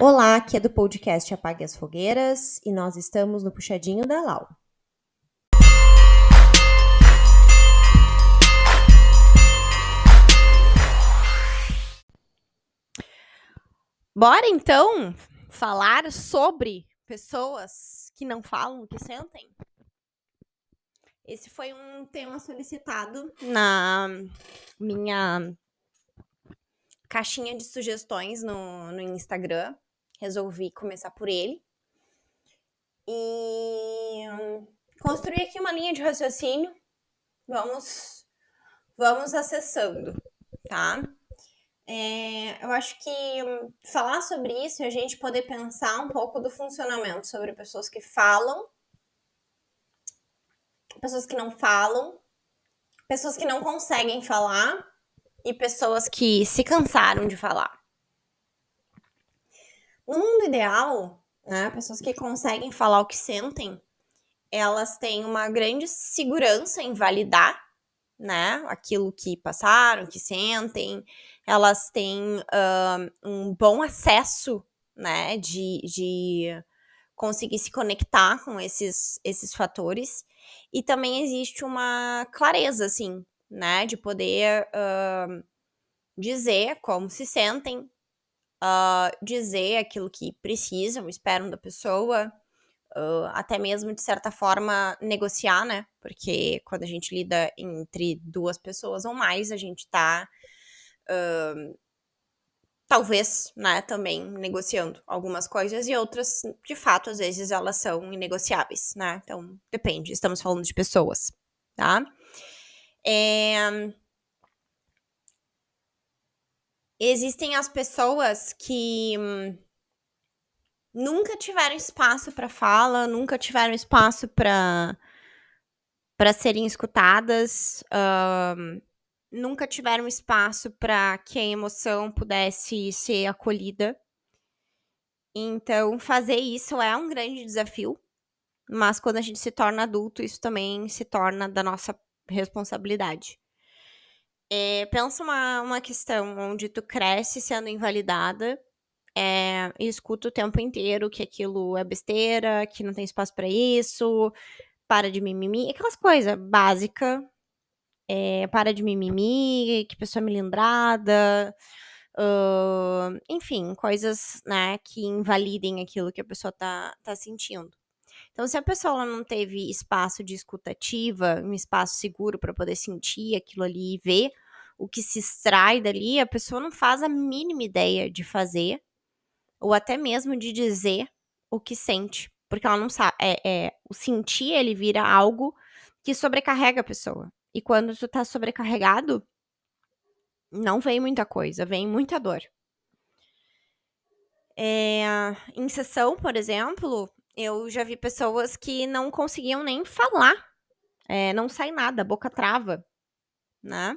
Olá, aqui é do podcast Apague as Fogueiras e nós estamos no Puxadinho da Lau. Bora então falar sobre pessoas que não falam que sentem? Esse foi um tema solicitado na minha caixinha de sugestões no, no Instagram resolvi começar por ele. E construir aqui uma linha de raciocínio. Vamos, vamos acessando, tá? É, eu acho que falar sobre isso e a gente poder pensar um pouco do funcionamento sobre pessoas que falam, pessoas que não falam, pessoas que não conseguem falar e pessoas que se cansaram de falar. No mundo ideal, né, pessoas que conseguem falar o que sentem, elas têm uma grande segurança em validar, né, aquilo que passaram, que sentem, elas têm uh, um bom acesso, né, de, de conseguir se conectar com esses, esses fatores, e também existe uma clareza, assim, né, de poder uh, dizer como se sentem, uh, dizer aquilo que precisam, esperam da pessoa, uh, até mesmo, de certa forma, negociar, né? Porque quando a gente lida entre duas pessoas ou mais, a gente tá. Uh, talvez, né, também negociando algumas coisas e outras, de fato, às vezes elas são inegociáveis, né? Então, depende, estamos falando de pessoas, tá? É, existem as pessoas que hum, nunca tiveram espaço para fala, nunca tiveram espaço para para serem escutadas, uh, nunca tiveram espaço para que a emoção pudesse ser acolhida. Então, fazer isso é um grande desafio, mas quando a gente se torna adulto, isso também se torna da nossa responsabilidade. É, pensa uma, uma questão onde tu cresce sendo invalidada é, e escuta o tempo inteiro que aquilo é besteira, que não tem espaço para isso, para de mimimi, aquelas coisas básicas. É, para de mimimi, que pessoa melindrada, uh, enfim, coisas, né, que invalidem aquilo que a pessoa tá, tá sentindo. Então, se a pessoa não teve espaço de escutativa, um espaço seguro para poder sentir aquilo ali e ver o que se extrai dali, a pessoa não faz a mínima ideia de fazer, ou até mesmo de dizer o que sente, porque ela não sabe. É, é, o sentir ele vira algo que sobrecarrega a pessoa. E quando tu tá sobrecarregado, não vem muita coisa, vem muita dor. É, em sessão, por exemplo, eu já vi pessoas que não conseguiam nem falar. É, não sai nada, a boca trava, né?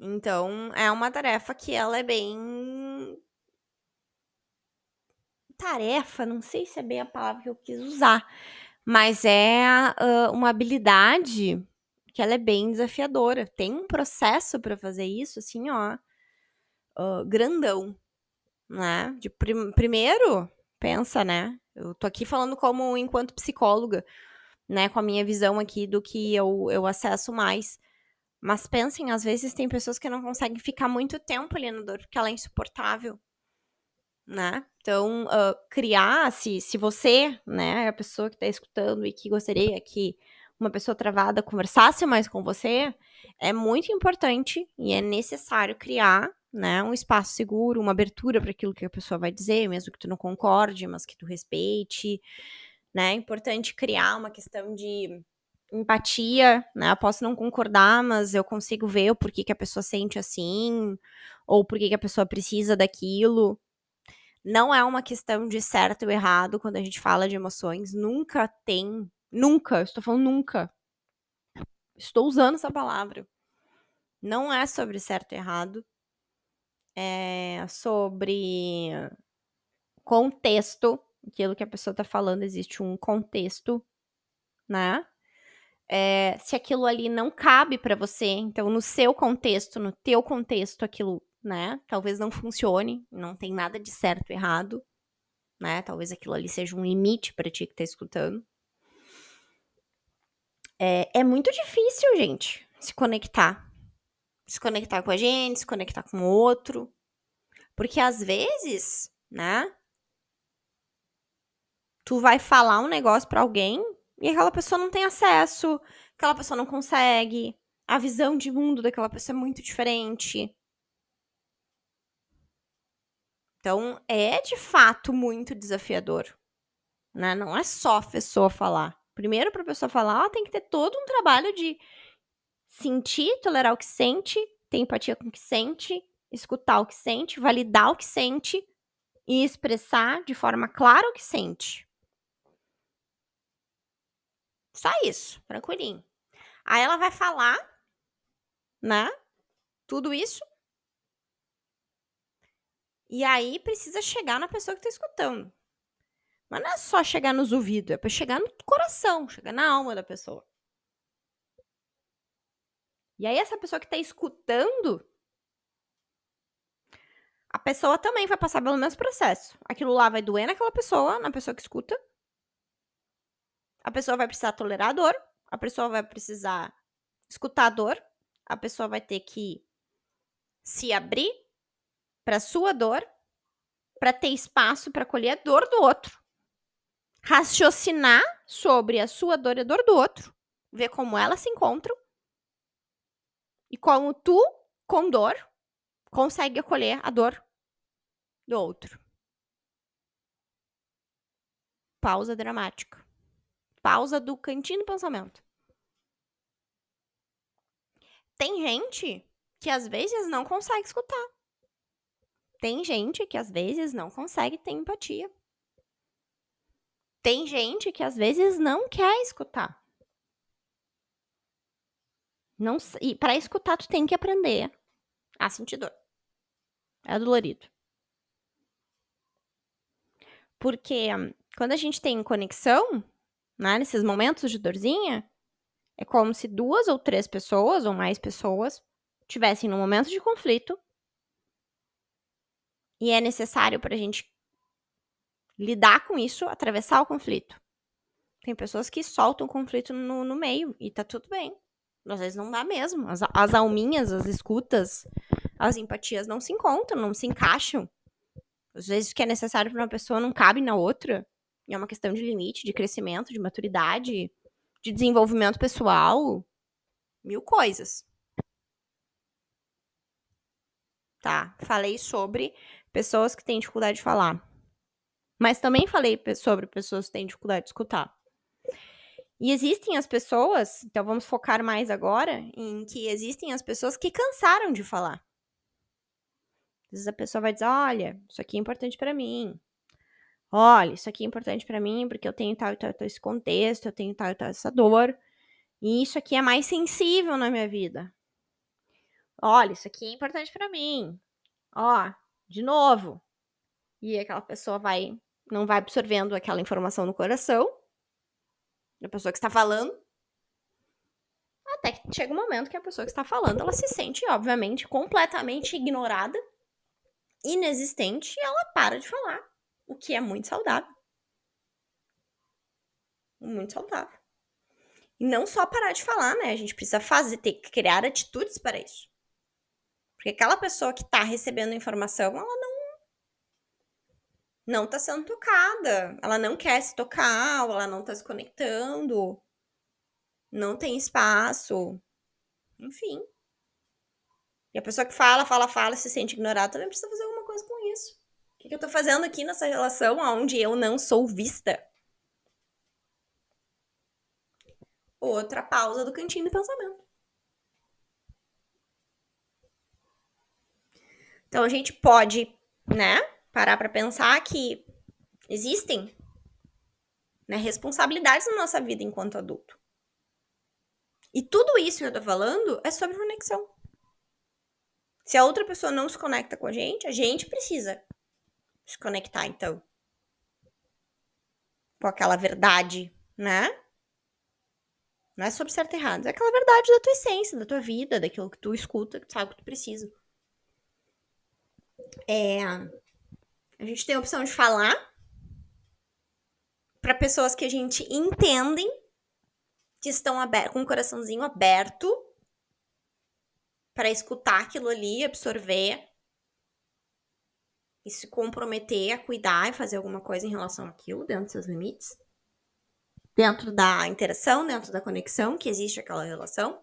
Então, é uma tarefa que ela é bem. Tarefa, não sei se é bem a palavra que eu quis usar, mas é uh, uma habilidade que ela é bem desafiadora. Tem um processo para fazer isso, assim, ó, uh, grandão, né? De prim primeiro, pensa, né? Eu tô aqui falando como enquanto psicóloga, né? Com a minha visão aqui do que eu, eu acesso mais. Mas pensem, às vezes tem pessoas que não conseguem ficar muito tempo ali na dor porque ela é insuportável, né? Então, uh, criar, se, se você, né, é a pessoa que está escutando e que gostaria que uma pessoa travada conversasse mais com você, é muito importante e é necessário criar né, um espaço seguro, uma abertura para aquilo que a pessoa vai dizer, mesmo que tu não concorde, mas que tu respeite, né? É importante criar uma questão de empatia, né? Eu posso não concordar, mas eu consigo ver o porquê que a pessoa sente assim, ou porquê que a pessoa precisa daquilo. Não é uma questão de certo ou errado quando a gente fala de emoções. Nunca tem, nunca, estou falando nunca. Estou usando essa palavra. Não é sobre certo e errado é, sobre contexto, aquilo que a pessoa está falando, existe um contexto, né? É, se aquilo ali não cabe para você, então no seu contexto, no teu contexto, aquilo né? Talvez não funcione, não tem nada de certo e errado, né? Talvez aquilo ali seja um limite para ti que tá escutando. É, é muito difícil, gente, se conectar. Se conectar com a gente, se conectar com o outro. Porque às vezes, né? Tu vai falar um negócio para alguém e aquela pessoa não tem acesso, aquela pessoa não consegue, a visão de mundo daquela pessoa é muito diferente. Então, é de fato muito desafiador. Né? Não é só a pessoa falar. Primeiro, para a pessoa falar, ela tem que ter todo um trabalho de sentir, tolerar o que sente, ter empatia com o que sente, escutar o que sente, validar o que sente e expressar de forma clara o que sente. Só isso, tranquilinho. Aí ela vai falar, né? Tudo isso. E aí precisa chegar na pessoa que tá escutando. Mas não é só chegar nos ouvidos, é para chegar no coração, chegar na alma da pessoa. E aí essa pessoa que tá escutando, a pessoa também vai passar pelo mesmo processo. Aquilo lá vai doer naquela pessoa, na pessoa que escuta. A pessoa vai precisar tolerar a dor, a pessoa vai precisar escutar a dor, a pessoa vai ter que se abrir para sua dor, para ter espaço para acolher a dor do outro. Raciocinar sobre a sua dor e a dor do outro, ver como elas se encontram e como tu, com dor, consegue acolher a dor do outro. Pausa dramática pausa do cantinho do pensamento. Tem gente que às vezes não consegue escutar. Tem gente que às vezes não consegue ter empatia. Tem gente que às vezes não quer escutar. Não, e para escutar tu tem que aprender a sentir dor. É dolorido. Porque hum, quando a gente tem conexão, né? Nesses momentos de dorzinha, é como se duas ou três pessoas, ou mais pessoas, tivessem num momento de conflito. E é necessário para a gente lidar com isso, atravessar o conflito. Tem pessoas que soltam o conflito no, no meio e tá tudo bem. Às vezes não dá mesmo. As, as alminhas, as escutas, as empatias não se encontram, não se encaixam. Às vezes o que é necessário para uma pessoa não cabe na outra. É uma questão de limite, de crescimento, de maturidade, de desenvolvimento pessoal, mil coisas. Tá? Falei sobre pessoas que têm dificuldade de falar. Mas também falei sobre pessoas que têm dificuldade de escutar. E existem as pessoas, então vamos focar mais agora em que existem as pessoas que cansaram de falar. Às vezes a pessoa vai dizer: olha, isso aqui é importante para mim. Olha, isso aqui é importante para mim porque eu tenho tal e tal, tal esse contexto, eu tenho tal e tal essa dor. E isso aqui é mais sensível na minha vida. Olha, isso aqui é importante para mim. Ó, de novo. E aquela pessoa vai não vai absorvendo aquela informação no coração da pessoa que está falando. Até que chega um momento que a pessoa que está falando, ela se sente, obviamente, completamente ignorada, inexistente, e ela para de falar o que é muito saudável. Muito saudável. E não só parar de falar, né? A gente precisa fazer, ter que criar atitudes para isso. Porque aquela pessoa que está recebendo informação, ela não não está sendo tocada. Ela não quer se tocar, ou ela não está se conectando. Não tem espaço. Enfim. E a pessoa que fala, fala, fala, se sente ignorada, também precisa fazer alguma coisa com isso. O que, eu tô fazendo aqui nessa relação onde eu não sou vista? Outra pausa do cantinho do pensamento. Então a gente pode, né, parar para pensar que existem né, responsabilidades na nossa vida enquanto adulto. E tudo isso que eu tô falando é sobre conexão. Se a outra pessoa não se conecta com a gente, a gente precisa se conectar, então. Com aquela verdade, né? Não é sobre certo e errado. É aquela verdade da tua essência, da tua vida, daquilo que tu escuta, que tu sabe que tu precisa. É, a gente tem a opção de falar para pessoas que a gente entendem que estão aberto, com o coraçãozinho aberto para escutar aquilo ali, absorver e se comprometer a cuidar e fazer alguma coisa em relação àquilo dentro dos seus limites. Dentro da interação, dentro da conexão que existe aquela relação.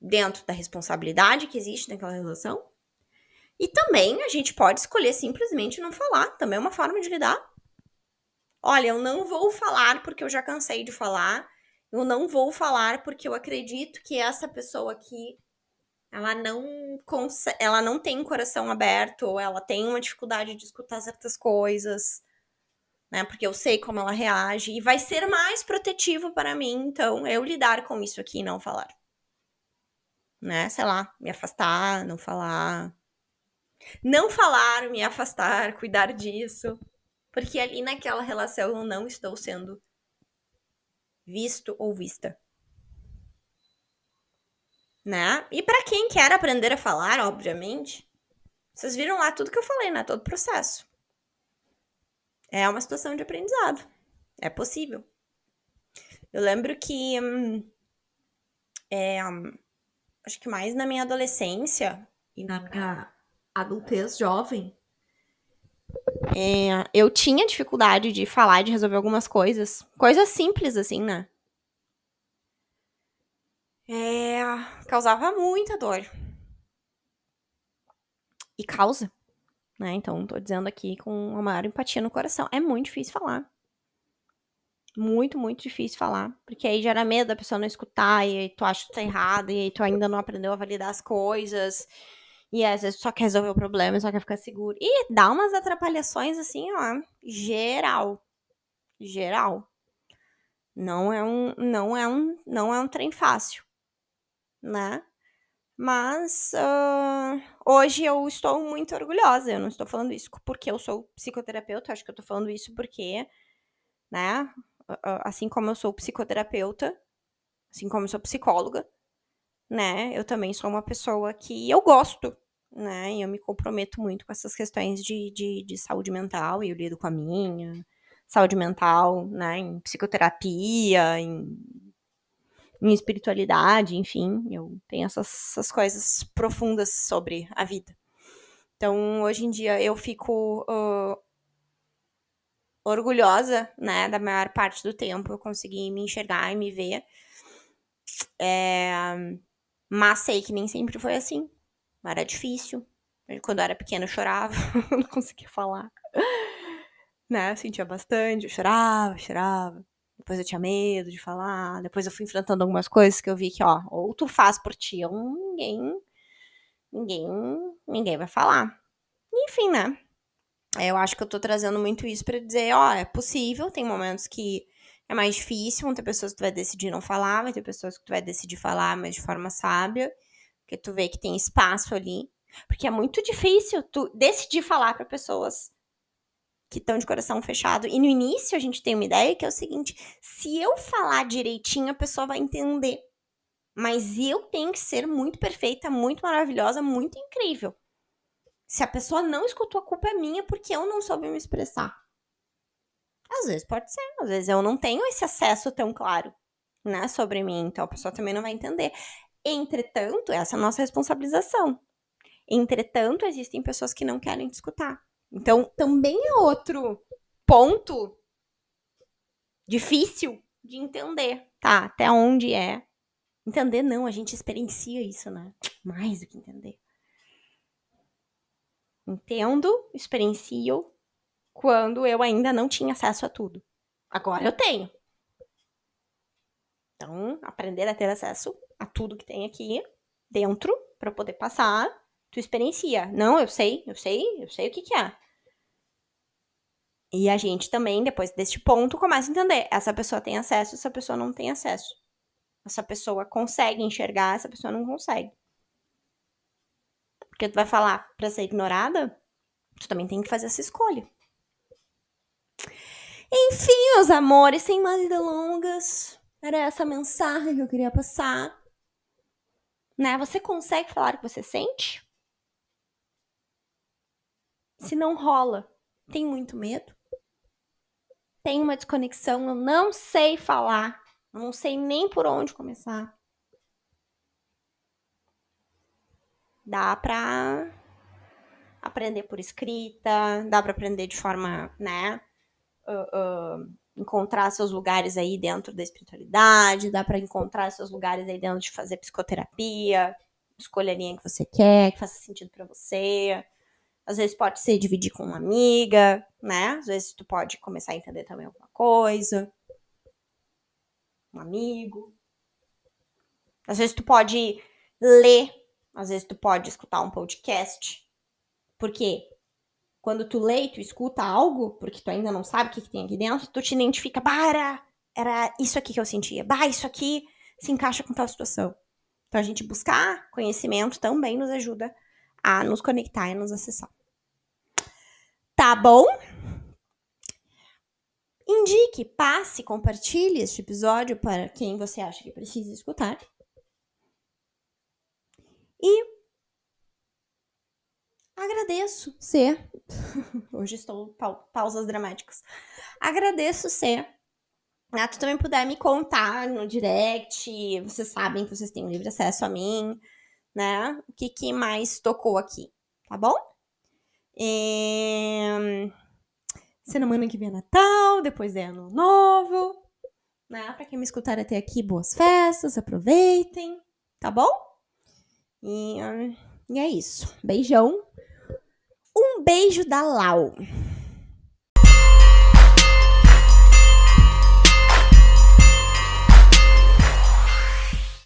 Dentro da responsabilidade que existe naquela relação. E também a gente pode escolher simplesmente não falar. Também é uma forma de lidar. Olha, eu não vou falar porque eu já cansei de falar. Eu não vou falar porque eu acredito que essa pessoa aqui ela não ela não tem coração aberto, ou ela tem uma dificuldade de escutar certas coisas, né? Porque eu sei como ela reage e vai ser mais protetivo para mim, então eu lidar com isso aqui e não falar. Né? Sei lá, me afastar, não falar. Não falar, me afastar, cuidar disso. Porque ali naquela relação eu não estou sendo visto ou vista. Né? E para quem quer aprender a falar, obviamente, vocês viram lá tudo que eu falei, né? Todo o processo. É uma situação de aprendizado. É possível. Eu lembro que. Hum, é, hum, acho que mais na minha adolescência e na minha adultez jovem, é, eu tinha dificuldade de falar, de resolver algumas coisas. Coisas simples, assim, né? É, causava muita dor. E causa, né? Então, tô dizendo aqui com a maior empatia no coração. É muito difícil falar. Muito, muito difícil falar. Porque aí gera medo da pessoa não escutar, e aí tu acha que tá errado, e aí tu ainda não aprendeu a validar as coisas. E às vezes só quer resolver o problema, só quer ficar seguro. E dá umas atrapalhações assim, ó, geral. Geral. Não é um, não é um, não é um trem fácil, né? Mas uh, hoje eu estou muito orgulhosa. Eu não estou falando isso porque eu sou psicoterapeuta, acho que eu estou falando isso porque, né? Assim como eu sou psicoterapeuta, assim como eu sou psicóloga, né? Eu também sou uma pessoa que eu gosto, né? E eu me comprometo muito com essas questões de, de, de saúde mental, e eu lido com a minha saúde mental, né? Em psicoterapia, em, em espiritualidade, enfim, eu tenho essas, essas coisas profundas sobre a vida. Então, hoje em dia, eu fico uh, orgulhosa, né, da maior parte do tempo eu consegui me enxergar e me ver. É, mas sei que nem sempre foi assim. Era difícil. Quando eu era pequena eu chorava, não conseguia falar. Né? Eu sentia bastante, eu chorava, chorava. Depois eu tinha medo de falar. Depois eu fui enfrentando algumas coisas que eu vi que, ó, ou tu faz por ti, ou ninguém. Ninguém. Ninguém vai falar. Enfim, né? Eu acho que eu tô trazendo muito isso para dizer, ó, é possível, tem momentos que é mais difícil, vão ter pessoas que tu vai decidir não falar, vai ter pessoas que tu vai decidir falar, mas de forma sábia, porque tu vê que tem espaço ali. Porque é muito difícil tu decidir falar para pessoas que estão de coração fechado. E no início a gente tem uma ideia que é o seguinte: se eu falar direitinho, a pessoa vai entender. Mas eu tenho que ser muito perfeita, muito maravilhosa, muito incrível. Se a pessoa não escutou, a culpa é minha porque eu não soube me expressar. Às vezes pode ser, às vezes eu não tenho esse acesso tão claro, né, sobre mim, então a pessoa também não vai entender. Entretanto, essa é a nossa responsabilização. Entretanto, existem pessoas que não querem te escutar. Então, também é outro ponto difícil de entender, tá? Até onde é. Entender não, a gente experiencia isso, né? Mais do que entender. Entendo, experiencio, quando eu ainda não tinha acesso a tudo. Agora eu tenho. Então, aprender a ter acesso a tudo que tem aqui dentro para poder passar, tu experiencia. Não, eu sei, eu sei, eu sei o que que é. E a gente também, depois deste ponto, começa a entender. Essa pessoa tem acesso, essa pessoa não tem acesso. Essa pessoa consegue enxergar, essa pessoa não consegue. Porque tu vai falar para ser ignorada, tu também tem que fazer essa escolha. Enfim, meus amores, sem mais delongas, era essa mensagem que eu queria passar. Né? Você consegue falar o que você sente? Se não rola, tem muito medo? Tem uma desconexão, eu não sei falar, eu não sei nem por onde começar. Dá pra aprender por escrita, dá para aprender de forma, né, uh, uh, encontrar seus lugares aí dentro da espiritualidade, dá para encontrar seus lugares aí dentro de fazer psicoterapia, escolha a linha que você quer, que faça sentido para você. Às vezes pode ser dividir com uma amiga, né? Às vezes tu pode começar a entender também alguma coisa. Um amigo. Às vezes tu pode ler, às vezes tu pode escutar um podcast. Porque quando tu lê e tu escuta algo, porque tu ainda não sabe o que, que tem aqui dentro, tu te identifica, para, era isso aqui que eu sentia, bah, isso aqui se encaixa com tal situação. Então a gente buscar conhecimento também nos ajuda a nos conectar e nos acessar. Tá bom? Indique, passe, compartilhe este episódio para quem você acha que precisa escutar. E agradeço ser. Hoje estou pa pausas dramáticas. Agradeço ser. Ah, tu também puder me contar no direct, vocês sabem que vocês têm livre acesso a mim, né? O que, que mais tocou aqui, tá bom? E... Semana que vem é Natal, depois é Ano Novo, né? Pra quem me escutar até aqui, boas festas, aproveitem, tá bom? E, e é isso. Beijão. Um beijo da Lau.